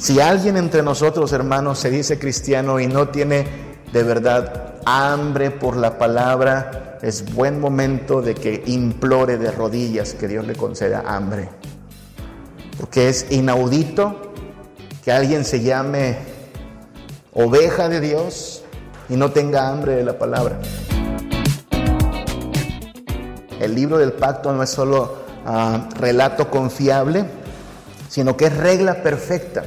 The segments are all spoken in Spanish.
Si alguien entre nosotros, hermanos, se dice cristiano y no tiene de verdad hambre por la palabra, es buen momento de que implore de rodillas que Dios le conceda hambre. Porque es inaudito que alguien se llame oveja de Dios y no tenga hambre de la palabra. El libro del pacto no es solo ah, relato confiable, sino que es regla perfecta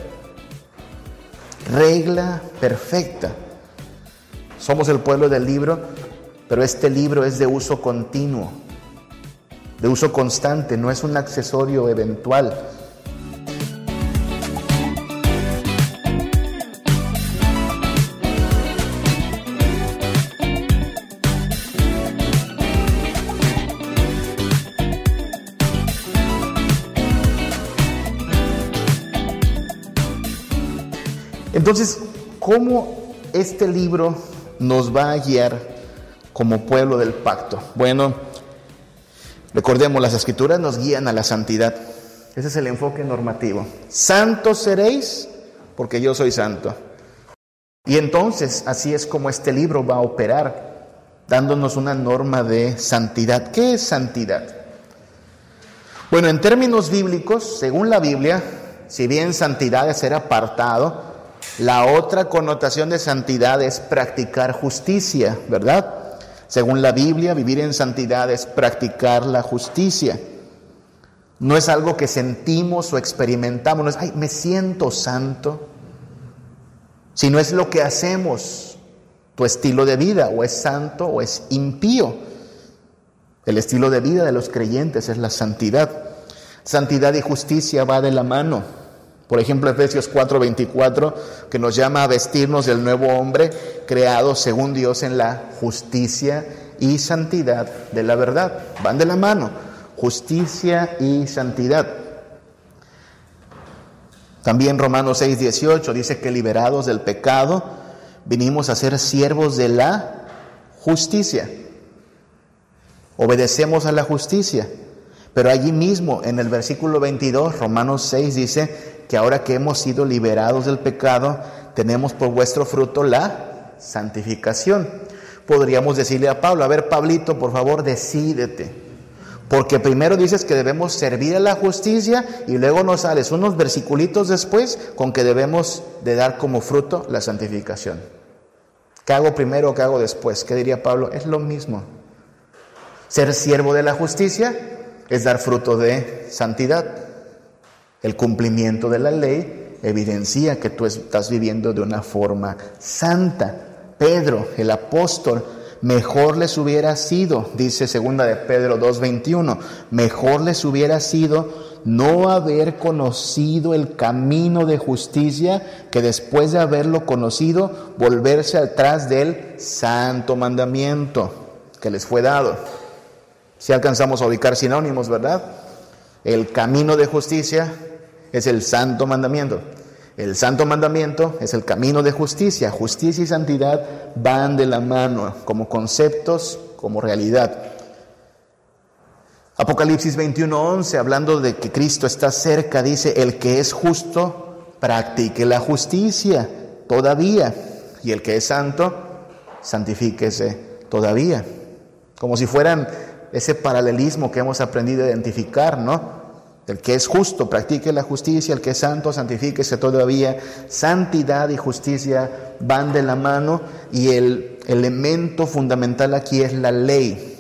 regla perfecta. Somos el pueblo del libro, pero este libro es de uso continuo, de uso constante, no es un accesorio eventual. Entonces, ¿cómo este libro nos va a guiar como pueblo del pacto? Bueno, recordemos, las escrituras nos guían a la santidad. Ese es el enfoque normativo. Santos seréis porque yo soy santo. Y entonces así es como este libro va a operar, dándonos una norma de santidad. ¿Qué es santidad? Bueno, en términos bíblicos, según la Biblia, si bien santidad es ser apartado, la otra connotación de santidad es practicar justicia, ¿verdad? Según la Biblia, vivir en santidad es practicar la justicia. No es algo que sentimos o experimentamos, no es, ay, me siento santo, sino es lo que hacemos. Tu estilo de vida o es santo o es impío. El estilo de vida de los creyentes es la santidad. Santidad y justicia va de la mano. Por ejemplo, Efesios 4:24, que nos llama a vestirnos del nuevo hombre, creado según Dios en la justicia y santidad de la verdad. Van de la mano, justicia y santidad. También Romanos 6:18 dice que liberados del pecado, vinimos a ser siervos de la justicia. Obedecemos a la justicia. Pero allí mismo, en el versículo 22, Romanos 6 dice que ahora que hemos sido liberados del pecado, tenemos por vuestro fruto la santificación. Podríamos decirle a Pablo, a ver Pablito, por favor, decídete. Porque primero dices que debemos servir a la justicia y luego nos sales unos versiculitos después con que debemos de dar como fruto la santificación. ¿Qué hago primero o qué hago después? ¿Qué diría Pablo? Es lo mismo. Ser siervo de la justicia es dar fruto de santidad. El cumplimiento de la ley evidencia que tú estás viviendo de una forma santa. Pedro, el apóstol, mejor les hubiera sido, dice segunda de Pedro 2:21, mejor les hubiera sido no haber conocido el camino de justicia que después de haberlo conocido volverse atrás del santo mandamiento que les fue dado. Si alcanzamos a ubicar sinónimos, ¿verdad? El camino de justicia es el santo mandamiento. El santo mandamiento es el camino de justicia. Justicia y santidad van de la mano como conceptos, como realidad. Apocalipsis 21:11, hablando de que Cristo está cerca, dice, el que es justo, practique la justicia todavía. Y el que es santo, santifíquese todavía. Como si fueran ese paralelismo que hemos aprendido a identificar, ¿no? El que es justo, practique la justicia, el que es santo, santifíquese todavía. Santidad y justicia van de la mano y el elemento fundamental aquí es la ley.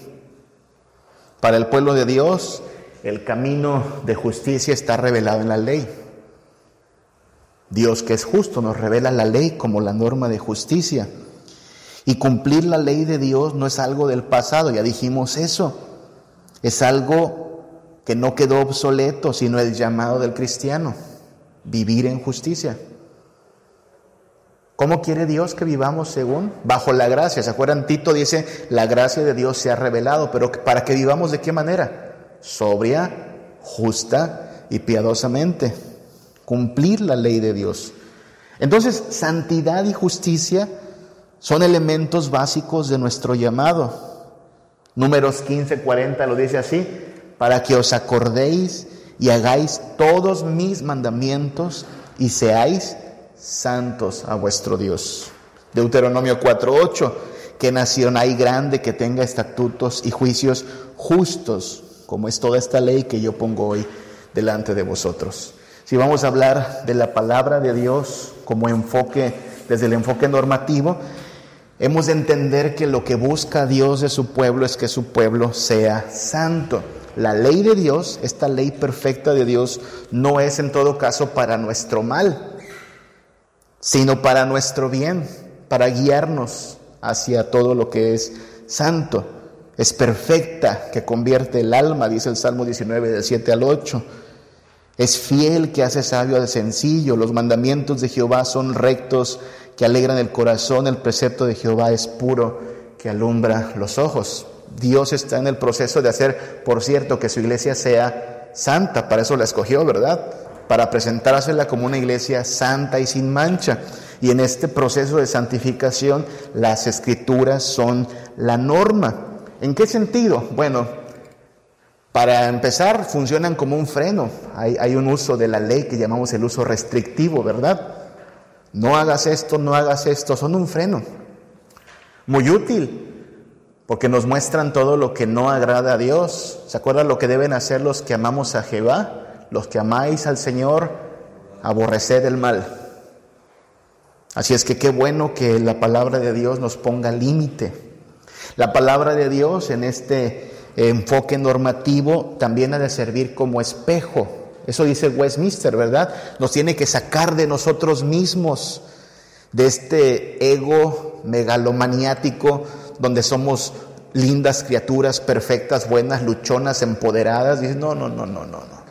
Para el pueblo de Dios, el camino de justicia está revelado en la ley. Dios que es justo nos revela la ley como la norma de justicia. Y cumplir la ley de Dios no es algo del pasado, ya dijimos eso. Es algo que no quedó obsoleto, sino el llamado del cristiano, vivir en justicia. ¿Cómo quiere Dios que vivamos según? Bajo la gracia. ¿Se acuerdan? Tito dice, la gracia de Dios se ha revelado, pero ¿para que vivamos de qué manera? Sobria, justa y piadosamente. Cumplir la ley de Dios. Entonces, santidad y justicia son elementos básicos de nuestro llamado. Números 15, 40 lo dice así para que os acordéis y hagáis todos mis mandamientos y seáis santos a vuestro Dios. Deuteronomio 4:8, que nación hay grande que tenga estatutos y juicios justos, como es toda esta ley que yo pongo hoy delante de vosotros. Si vamos a hablar de la palabra de Dios como enfoque, desde el enfoque normativo, hemos de entender que lo que busca Dios de su pueblo es que su pueblo sea santo. La ley de Dios, esta ley perfecta de Dios, no es en todo caso para nuestro mal, sino para nuestro bien, para guiarnos hacia todo lo que es santo. Es perfecta, que convierte el alma, dice el Salmo 19, del 7 al 8. Es fiel, que hace sabio al sencillo. Los mandamientos de Jehová son rectos, que alegran el corazón. El precepto de Jehová es puro, que alumbra los ojos. Dios está en el proceso de hacer, por cierto, que su iglesia sea santa, para eso la escogió, ¿verdad? Para presentársela como una iglesia santa y sin mancha. Y en este proceso de santificación las escrituras son la norma. ¿En qué sentido? Bueno, para empezar funcionan como un freno. Hay, hay un uso de la ley que llamamos el uso restrictivo, ¿verdad? No hagas esto, no hagas esto, son un freno. Muy útil, porque nos muestran todo lo que no agrada a Dios. ¿Se acuerdan lo que deben hacer los que amamos a Jehová? Los que amáis al Señor, aborreced el mal. Así es que qué bueno que la palabra de Dios nos ponga límite. La palabra de Dios en este enfoque normativo también ha de servir como espejo. Eso dice Westminster, ¿verdad? Nos tiene que sacar de nosotros mismos, de este ego megalomaniático donde somos lindas criaturas, perfectas, buenas, luchonas, empoderadas. Dice, no, no, no, no, no, no.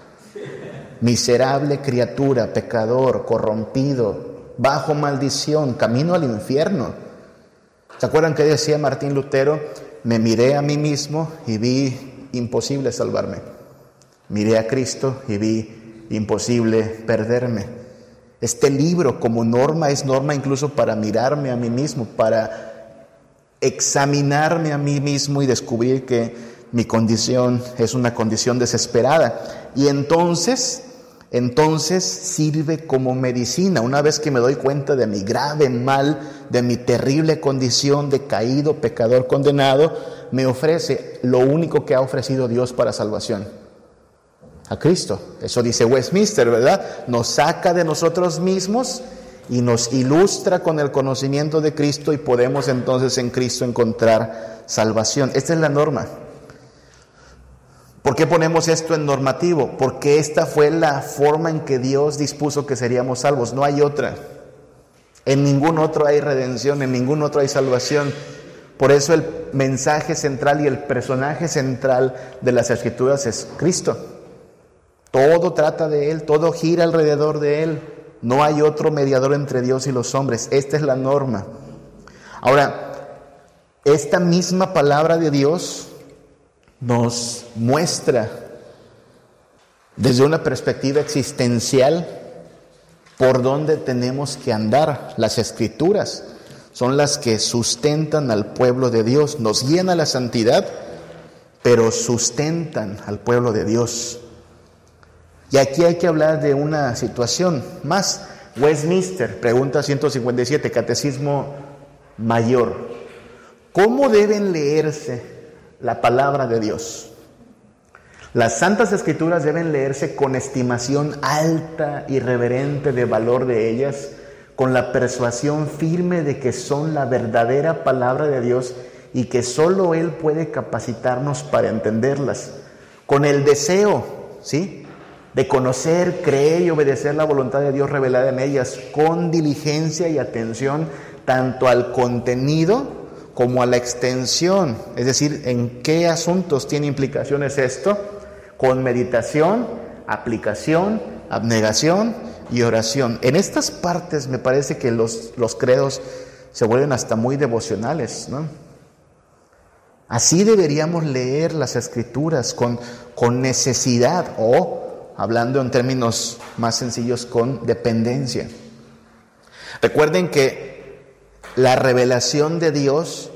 Miserable criatura, pecador, corrompido, bajo maldición, camino al infierno. ¿Se acuerdan que decía Martín Lutero? Me miré a mí mismo y vi imposible salvarme. Miré a Cristo y vi imposible perderme. Este libro como norma es norma incluso para mirarme a mí mismo, para examinarme a mí mismo y descubrir que mi condición es una condición desesperada. Y entonces, entonces sirve como medicina. Una vez que me doy cuenta de mi grave mal, de mi terrible condición de caído, pecador condenado, me ofrece lo único que ha ofrecido Dios para salvación. A Cristo. Eso dice Westminster, ¿verdad? Nos saca de nosotros mismos y nos ilustra con el conocimiento de Cristo y podemos entonces en Cristo encontrar salvación. Esta es la norma. ¿Por qué ponemos esto en normativo? Porque esta fue la forma en que Dios dispuso que seríamos salvos. No hay otra. En ningún otro hay redención, en ningún otro hay salvación. Por eso el mensaje central y el personaje central de las escrituras es Cristo. Todo trata de Él, todo gira alrededor de Él. No hay otro mediador entre Dios y los hombres. Esta es la norma. Ahora, esta misma palabra de Dios nos muestra desde una perspectiva existencial por dónde tenemos que andar. Las escrituras son las que sustentan al pueblo de Dios, nos guían a la santidad, pero sustentan al pueblo de Dios. Y aquí hay que hablar de una situación más. Westminster, pregunta 157, Catecismo Mayor. ¿Cómo deben leerse la palabra de Dios? Las santas escrituras deben leerse con estimación alta y reverente de valor de ellas, con la persuasión firme de que son la verdadera palabra de Dios y que solo Él puede capacitarnos para entenderlas, con el deseo, ¿sí? De conocer, creer y obedecer la voluntad de Dios revelada en ellas con diligencia y atención tanto al contenido como a la extensión, es decir, en qué asuntos tiene implicaciones esto, con meditación, aplicación, abnegación y oración. En estas partes me parece que los, los credos se vuelven hasta muy devocionales, ¿no? Así deberíamos leer las escrituras con, con necesidad o hablando en términos más sencillos, con dependencia. Recuerden que la revelación de Dios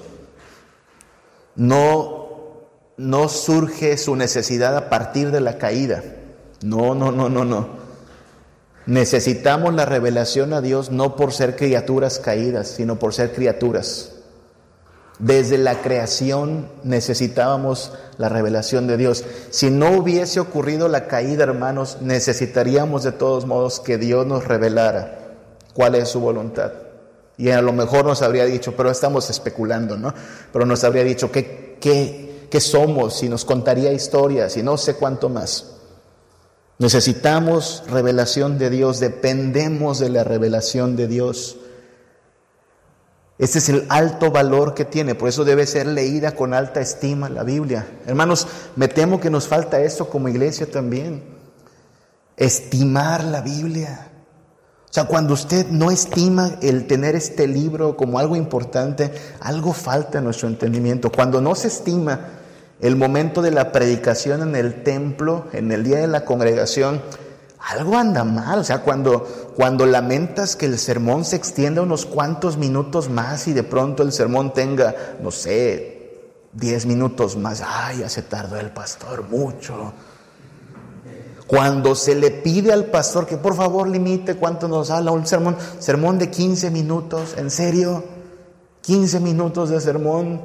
no, no surge su necesidad a partir de la caída. No, no, no, no, no. Necesitamos la revelación a Dios no por ser criaturas caídas, sino por ser criaturas. Desde la creación necesitábamos la revelación de Dios. Si no hubiese ocurrido la caída, hermanos, necesitaríamos de todos modos que Dios nos revelara cuál es su voluntad. Y a lo mejor nos habría dicho, pero estamos especulando, ¿no? Pero nos habría dicho qué, qué, qué somos, y nos contaría historias y no sé cuánto más. Necesitamos revelación de Dios, dependemos de la revelación de Dios. Este es el alto valor que tiene, por eso debe ser leída con alta estima la Biblia. Hermanos, me temo que nos falta eso como iglesia también. Estimar la Biblia. O sea, cuando usted no estima el tener este libro como algo importante, algo falta en nuestro entendimiento. Cuando no se estima el momento de la predicación en el templo, en el día de la congregación, algo anda mal. O sea, cuando, cuando lamentas que el sermón se extienda unos cuantos minutos más y de pronto el sermón tenga, no sé, diez minutos más, ay, ya se tardó el pastor mucho. Cuando se le pide al pastor que por favor limite cuánto nos habla un sermón, sermón de 15 minutos, ¿en serio? 15 minutos de sermón.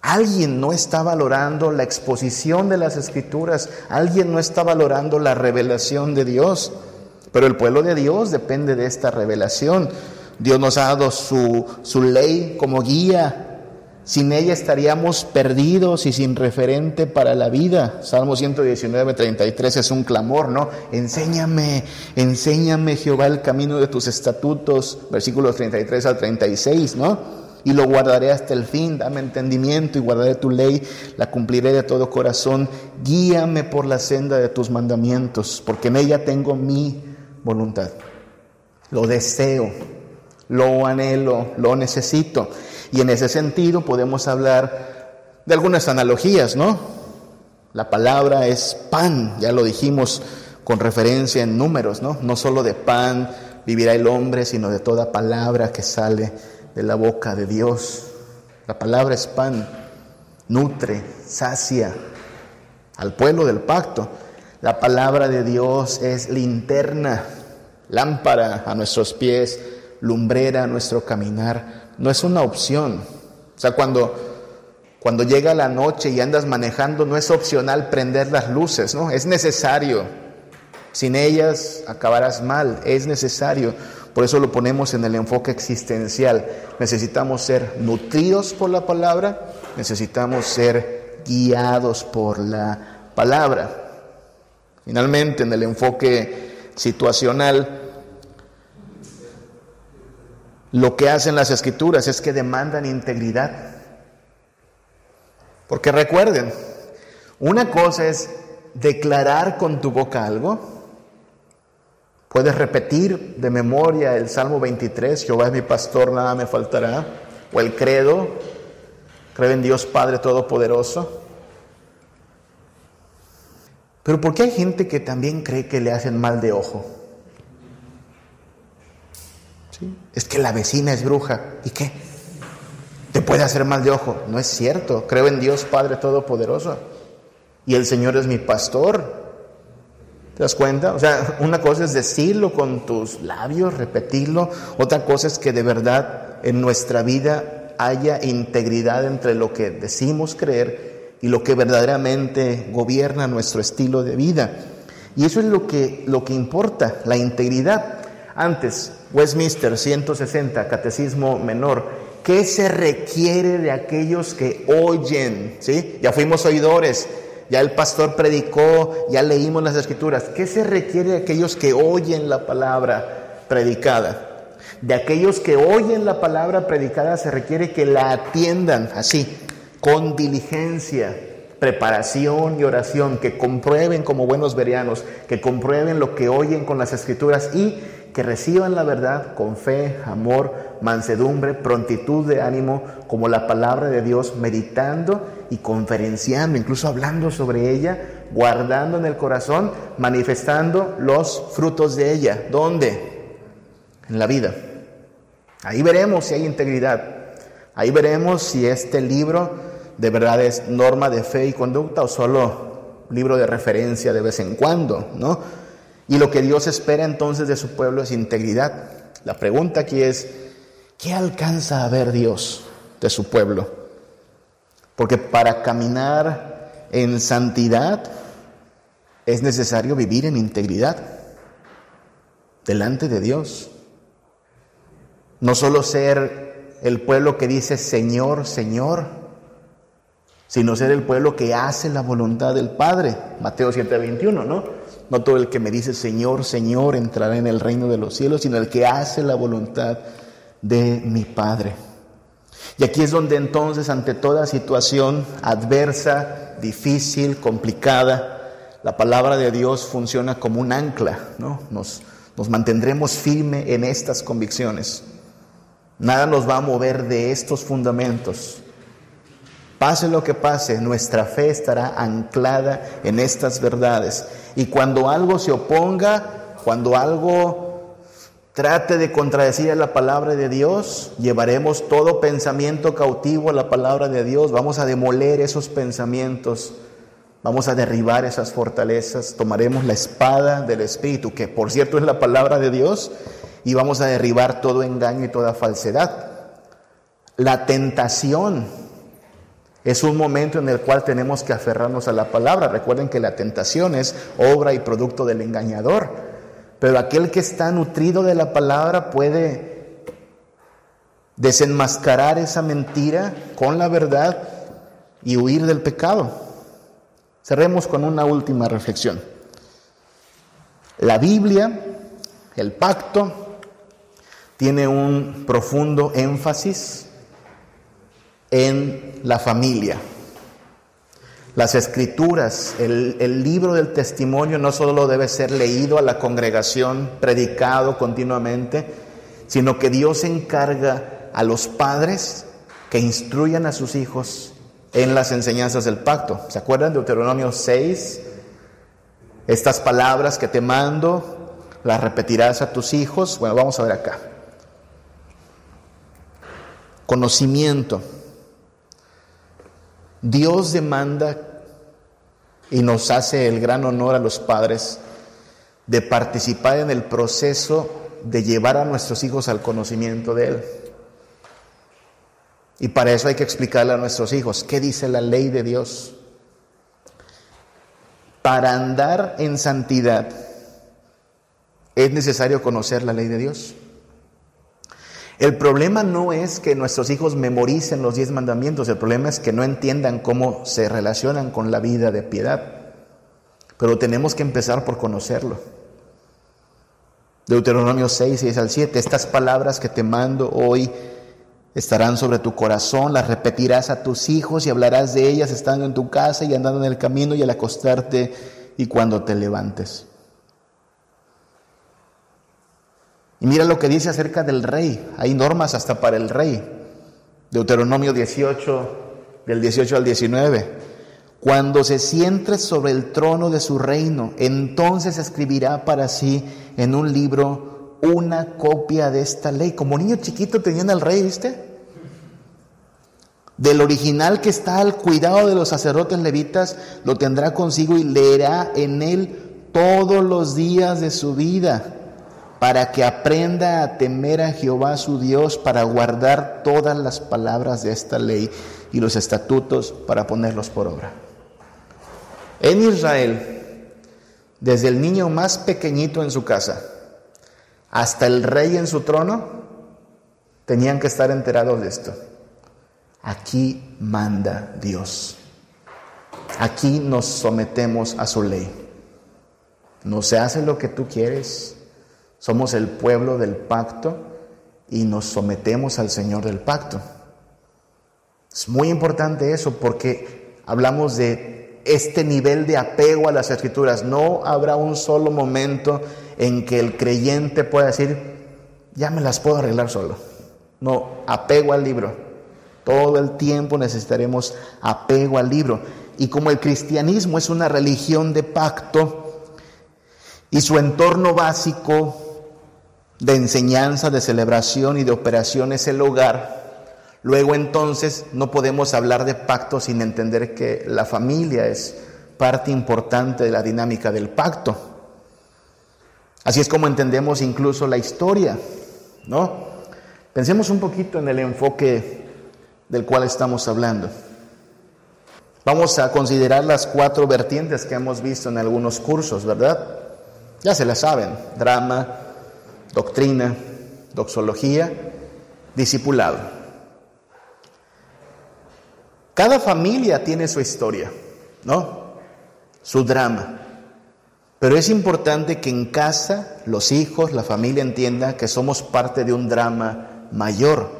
Alguien no está valorando la exposición de las escrituras, alguien no está valorando la revelación de Dios, pero el pueblo de Dios depende de esta revelación. Dios nos ha dado su, su ley como guía, sin ella estaríamos perdidos y sin referente para la vida. Salmo 119, 33 es un clamor, ¿no? Enséñame, enséñame Jehová el camino de tus estatutos, versículos 33 al 36, ¿no? Y lo guardaré hasta el fin. Dame entendimiento y guardaré tu ley, la cumpliré de todo corazón. Guíame por la senda de tus mandamientos, porque en ella tengo mi voluntad. Lo deseo, lo anhelo, lo necesito. Y en ese sentido podemos hablar de algunas analogías, ¿no? La palabra es pan, ya lo dijimos con referencia en números, ¿no? No solo de pan vivirá el hombre, sino de toda palabra que sale de la boca de Dios. La palabra es pan, nutre, sacia al pueblo del pacto. La palabra de Dios es linterna, lámpara a nuestros pies, lumbrera a nuestro caminar. No es una opción. O sea, cuando, cuando llega la noche y andas manejando, no es opcional prender las luces, ¿no? Es necesario. Sin ellas acabarás mal, es necesario. Por eso lo ponemos en el enfoque existencial. Necesitamos ser nutridos por la palabra, necesitamos ser guiados por la palabra. Finalmente, en el enfoque situacional, lo que hacen las escrituras es que demandan integridad. Porque recuerden, una cosa es declarar con tu boca algo Puedes repetir de memoria el Salmo 23, Jehová es mi pastor, nada me faltará. O el credo, creo en Dios Padre Todopoderoso. Pero ¿por qué hay gente que también cree que le hacen mal de ojo? Es que la vecina es bruja. ¿Y qué? ¿Te puede hacer mal de ojo? No es cierto. Creo en Dios Padre Todopoderoso. Y el Señor es mi pastor. ¿Te das cuenta? O sea, una cosa es decirlo con tus labios, repetirlo, otra cosa es que de verdad en nuestra vida haya integridad entre lo que decimos creer y lo que verdaderamente gobierna nuestro estilo de vida. Y eso es lo que, lo que importa, la integridad. Antes, Westminster 160, Catecismo Menor, ¿qué se requiere de aquellos que oyen? ¿Sí? Ya fuimos oidores, ya el pastor predicó, ya leímos las escrituras. ¿Qué se requiere de aquellos que oyen la palabra predicada? De aquellos que oyen la palabra predicada se requiere que la atiendan así, con diligencia, preparación y oración, que comprueben como buenos verianos, que comprueben lo que oyen con las escrituras y que reciban la verdad con fe, amor, mansedumbre, prontitud de ánimo, como la palabra de Dios, meditando y conferenciando, incluso hablando sobre ella, guardando en el corazón, manifestando los frutos de ella. ¿Dónde? En la vida. Ahí veremos si hay integridad. Ahí veremos si este libro de verdad es norma de fe y conducta o solo libro de referencia de vez en cuando, ¿no? Y lo que Dios espera entonces de su pueblo es integridad. La pregunta aquí es, ¿qué alcanza a ver Dios de su pueblo? Porque para caminar en santidad es necesario vivir en integridad delante de Dios. No solo ser el pueblo que dice Señor, Señor, sino ser el pueblo que hace la voluntad del Padre. Mateo 7:21, ¿no? No todo el que me dice Señor, Señor entrará en el reino de los cielos, sino el que hace la voluntad de mi Padre. Y aquí es donde entonces ante toda situación adversa, difícil, complicada, la palabra de Dios funciona como un ancla, ¿no? Nos, nos mantendremos firme en estas convicciones. Nada nos va a mover de estos fundamentos. Pase lo que pase, nuestra fe estará anclada en estas verdades. Y cuando algo se oponga, cuando algo trate de contradecir a la palabra de Dios, llevaremos todo pensamiento cautivo a la palabra de Dios, vamos a demoler esos pensamientos, vamos a derribar esas fortalezas, tomaremos la espada del Espíritu, que por cierto es la palabra de Dios, y vamos a derribar todo engaño y toda falsedad. La tentación es un momento en el cual tenemos que aferrarnos a la palabra. Recuerden que la tentación es obra y producto del engañador. Pero aquel que está nutrido de la palabra puede desenmascarar esa mentira con la verdad y huir del pecado. Cerremos con una última reflexión. La Biblia, el pacto, tiene un profundo énfasis en la familia. Las escrituras, el, libro del testimonio no solo debe ser leído a la congregación, predicado continuamente, sino que Dios encarga a los padres que instruyan a sus hijos en las enseñanzas del pacto. ¿Se acuerdan de Deuteronomio 6? Estas palabras que te mando, las repetirás a tus hijos. Bueno, vamos a ver acá. Conocimiento. Dios demanda y nos hace el gran honor a los padres de participar en el proceso de llevar a nuestros hijos al conocimiento de Él. Y para eso hay que explicarle a nuestros hijos qué dice la ley de Dios. Para andar en santidad es necesario conocer la ley de Dios. El problema no es que nuestros hijos memoricen los diez mandamientos, el problema es que no entiendan cómo se relacionan con la vida de piedad. Pero tenemos que empezar por conocerlo. Deuteronomio 6, 6 al 7, estas palabras que te mando hoy estarán sobre tu corazón, las repetirás a tus hijos y hablarás de ellas estando en tu casa y andando en el camino y al acostarte y cuando te levantes. Y mira lo que dice acerca del rey. Hay normas hasta para el rey. Deuteronomio 18, del 18 al 19. Cuando se siente sobre el trono de su reino, entonces escribirá para sí en un libro una copia de esta ley. Como niño chiquito tenían al rey, ¿viste? Del original que está al cuidado de los sacerdotes levitas, lo tendrá consigo y leerá en él todos los días de su vida para que aprenda a temer a Jehová su Dios, para guardar todas las palabras de esta ley y los estatutos para ponerlos por obra. En Israel, desde el niño más pequeñito en su casa hasta el rey en su trono, tenían que estar enterados de esto. Aquí manda Dios. Aquí nos sometemos a su ley. No se hace lo que tú quieres, somos el pueblo del pacto y nos sometemos al Señor del pacto. Es muy importante eso porque hablamos de este nivel de apego a las escrituras. No habrá un solo momento en que el creyente pueda decir, ya me las puedo arreglar solo. No, apego al libro. Todo el tiempo necesitaremos apego al libro. Y como el cristianismo es una religión de pacto y su entorno básico de enseñanza, de celebración y de operación es el hogar, luego entonces no podemos hablar de pacto sin entender que la familia es parte importante de la dinámica del pacto. Así es como entendemos incluso la historia, ¿no? Pensemos un poquito en el enfoque del cual estamos hablando. Vamos a considerar las cuatro vertientes que hemos visto en algunos cursos, ¿verdad? Ya se las saben, drama, doctrina, doxología, discipulado. Cada familia tiene su historia, ¿no? Su drama. Pero es importante que en casa los hijos, la familia entienda que somos parte de un drama mayor.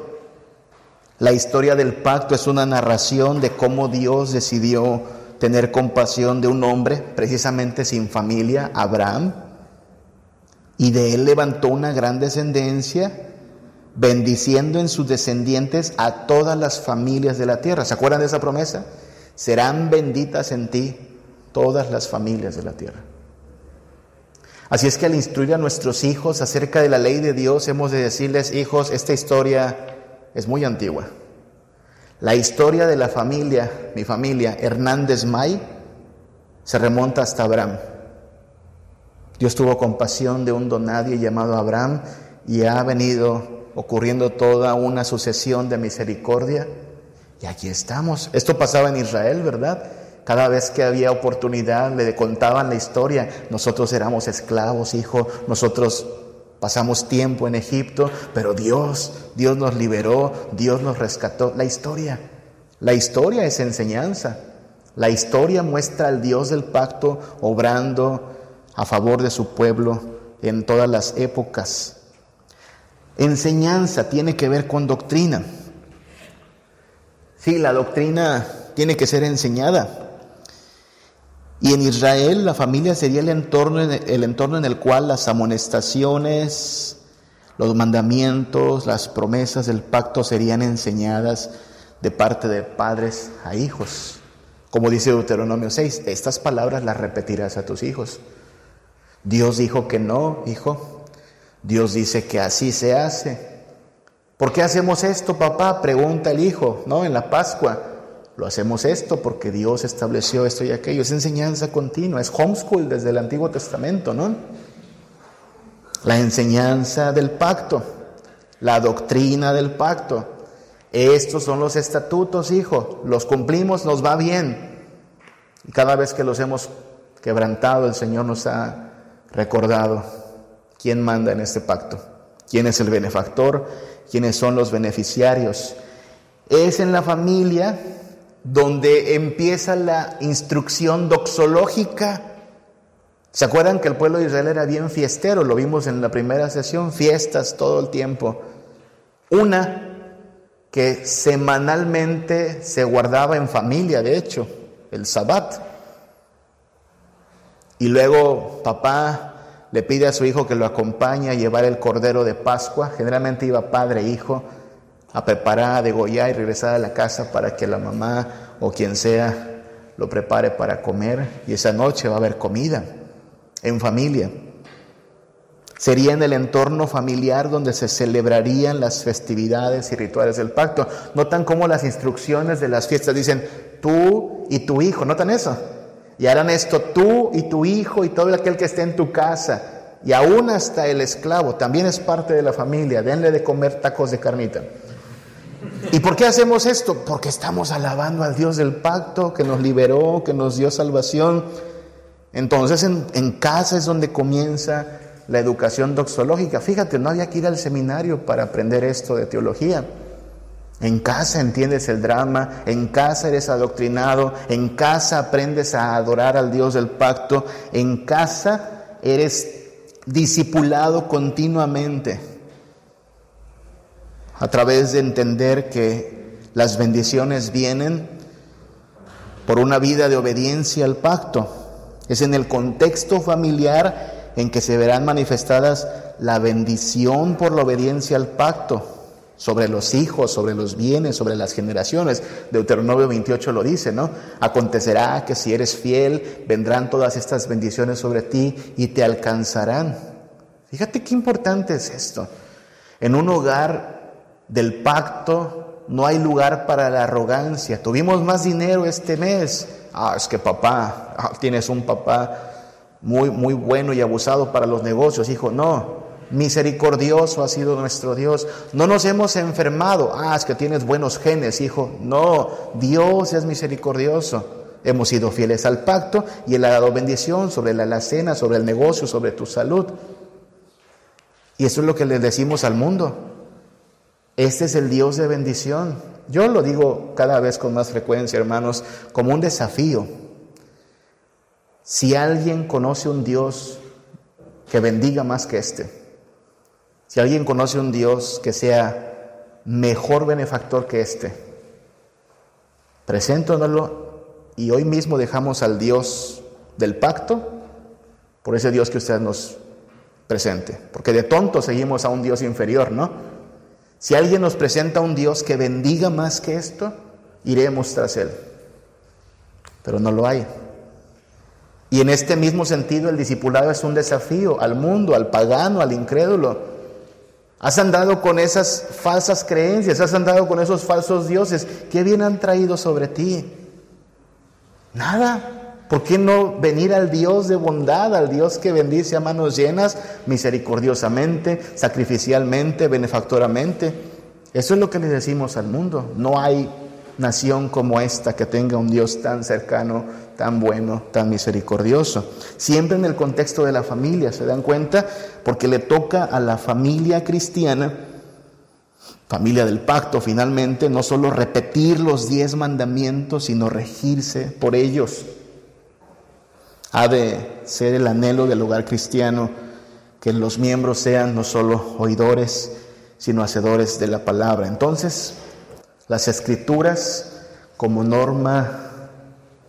La historia del pacto es una narración de cómo Dios decidió tener compasión de un hombre precisamente sin familia, Abraham, y de él levantó una gran descendencia, bendiciendo en sus descendientes a todas las familias de la tierra. ¿Se acuerdan de esa promesa? Serán benditas en ti todas las familias de la tierra. Así es que al instruir a nuestros hijos acerca de la ley de Dios, hemos de decirles, hijos, esta historia es muy antigua. La historia de la familia, mi familia, Hernández May, se remonta hasta Abraham. Dios tuvo compasión de un donadie llamado Abraham y ha venido ocurriendo toda una sucesión de misericordia. Y aquí estamos. Esto pasaba en Israel, ¿verdad? Cada vez que había oportunidad le contaban la historia. Nosotros éramos esclavos, hijo. Nosotros pasamos tiempo en Egipto, pero Dios, Dios nos liberó, Dios nos rescató. La historia, la historia es enseñanza. La historia muestra al Dios del pacto obrando a favor de su pueblo en todas las épocas. Enseñanza tiene que ver con doctrina. Sí, la doctrina tiene que ser enseñada. Y en Israel la familia sería el entorno, el entorno en el cual las amonestaciones, los mandamientos, las promesas del pacto serían enseñadas de parte de padres a hijos. Como dice Deuteronomio 6, estas palabras las repetirás a tus hijos. Dios dijo que no, hijo. Dios dice que así se hace. ¿Por qué hacemos esto, papá? Pregunta el hijo, ¿no? En la Pascua. Lo hacemos esto porque Dios estableció esto y aquello. Es enseñanza continua, es homeschool desde el Antiguo Testamento, ¿no? La enseñanza del pacto, la doctrina del pacto. Estos son los estatutos, hijo. Los cumplimos, nos va bien. Y cada vez que los hemos quebrantado, el Señor nos ha recordado quién manda en este pacto, quién es el benefactor, quiénes son los beneficiarios. Es en la familia donde empieza la instrucción doxológica. ¿Se acuerdan que el pueblo de Israel era bien fiestero? Lo vimos en la primera sesión, fiestas todo el tiempo. Una que semanalmente se guardaba en familia, de hecho, el sabbat. Y luego papá le pide a su hijo que lo acompañe a llevar el cordero de Pascua. Generalmente iba padre e hijo a preparar, a degollar y regresar a la casa para que la mamá o quien sea lo prepare para comer y esa noche va a haber comida en familia. Sería en el entorno familiar donde se celebrarían las festividades y rituales del pacto. Notan cómo las instrucciones de las fiestas dicen tú y tu hijo, ¿notan eso? Y harán esto tú y tu hijo y todo aquel que esté en tu casa. Y aún hasta el esclavo, también es parte de la familia, denle de comer tacos de carnita. ¿Y por qué hacemos esto? Porque estamos alabando al Dios del pacto que nos liberó, que nos dio salvación. Entonces en, en, casa es donde comienza la educación doxológica. Fíjate, no había que ir al seminario para aprender esto de teología. En casa entiendes el drama, en casa eres adoctrinado, en casa aprendes a adorar al Dios del pacto, en casa eres discipulado continuamente a través de entender que las bendiciones vienen por una vida de obediencia al pacto. Es en el contexto familiar en que se verán manifestadas la bendición por la obediencia al pacto sobre los hijos, sobre los bienes, sobre las generaciones. Deuteronomio 28 lo dice, ¿no? Acontecerá que si eres fiel, vendrán todas estas bendiciones sobre ti y te alcanzarán. Fíjate qué importante es esto. En un hogar del pacto, no hay lugar para la arrogancia. Tuvimos más dinero este mes. Ah, es que papá, ah, tienes un papá muy, muy bueno y abusado para los negocios. Hijo, no, misericordioso ha sido nuestro Dios. No nos hemos enfermado. Ah, es que tienes buenos genes, hijo. No, Dios es misericordioso. Hemos sido fieles al pacto y Él ha dado bendición sobre la alacena, sobre el negocio, sobre tu salud. Y eso es lo que le decimos al mundo. Este es el Dios de bendición. Yo lo digo cada vez con más frecuencia, hermanos, como un desafío. Si alguien conoce un Dios que bendiga más que este, si alguien conoce un Dios que sea mejor benefactor que este, preséntanoslo y hoy mismo dejamos al Dios del pacto por ese Dios que usted nos presente. Porque de tonto seguimos a un Dios inferior, ¿no? Si alguien nos presenta un Dios que bendiga más que esto, iremos tras él. Pero no lo hay. Y en este mismo sentido el discipulado es un desafío al mundo, al pagano, al incrédulo. Has andado con esas falsas creencias, has andado con esos falsos dioses. ¿Qué bien han traído sobre ti? Nada. ¿Por qué no venir al Dios de bondad, al Dios que bendice a manos llenas, misericordiosamente, sacrificialmente, benefactoramente? Eso es lo que le decimos al mundo. No hay nación como esta que tenga un Dios tan cercano, tan bueno, tan misericordioso. Siempre en el contexto de la familia, ¿se dan cuenta? Porque le toca a la familia cristiana, familia del pacto finalmente, no solo repetir los diez mandamientos, sino regirse por ellos. Ha de ser el anhelo del hogar cristiano que los miembros sean no solo oidores, sino hacedores de la palabra. Entonces, las escrituras como norma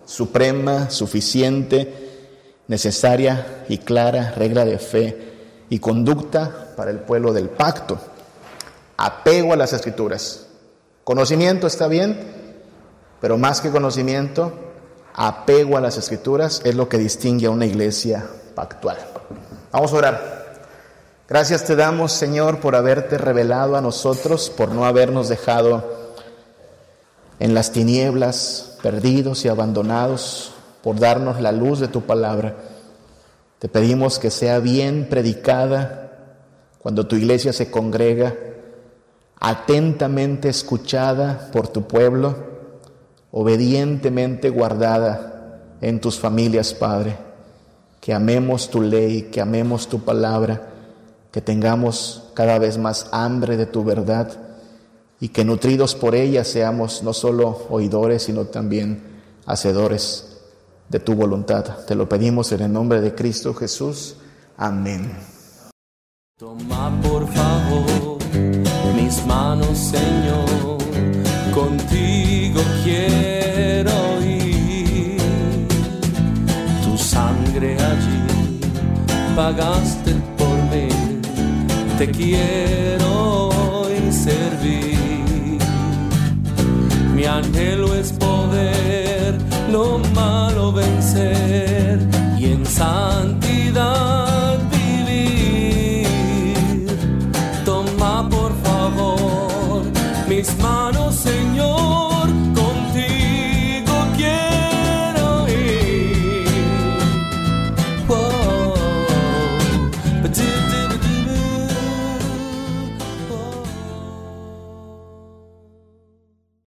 suprema, suficiente, necesaria y clara regla de fe y conducta para el pueblo del pacto. Apego a las escrituras. Conocimiento está bien, pero más que conocimiento, apego a las escrituras es lo que distingue a una iglesia pactual. Vamos a orar. Gracias te damos, Señor, por haberte revelado a nosotros, por no habernos dejado en las tinieblas, perdidos y abandonados, por darnos la luz de tu palabra. Te pedimos que sea bien predicada cuando tu iglesia se congrega, atentamente escuchada por tu pueblo, obedientemente guardada en tus familias, Padre. Que amemos tu ley, que amemos tu palabra, que tengamos cada vez más hambre de tu verdad y que nutridos por ella seamos no solo oidores, sino también hacedores de tu voluntad. Te lo pedimos en el nombre de Cristo Jesús. Amén. Toma por favor mis manos, Señor, contigo quiero ir. Tu sangre allí pagaste por mí, te quiero servir mi anhelo es poder lo malo vencer. Y en santo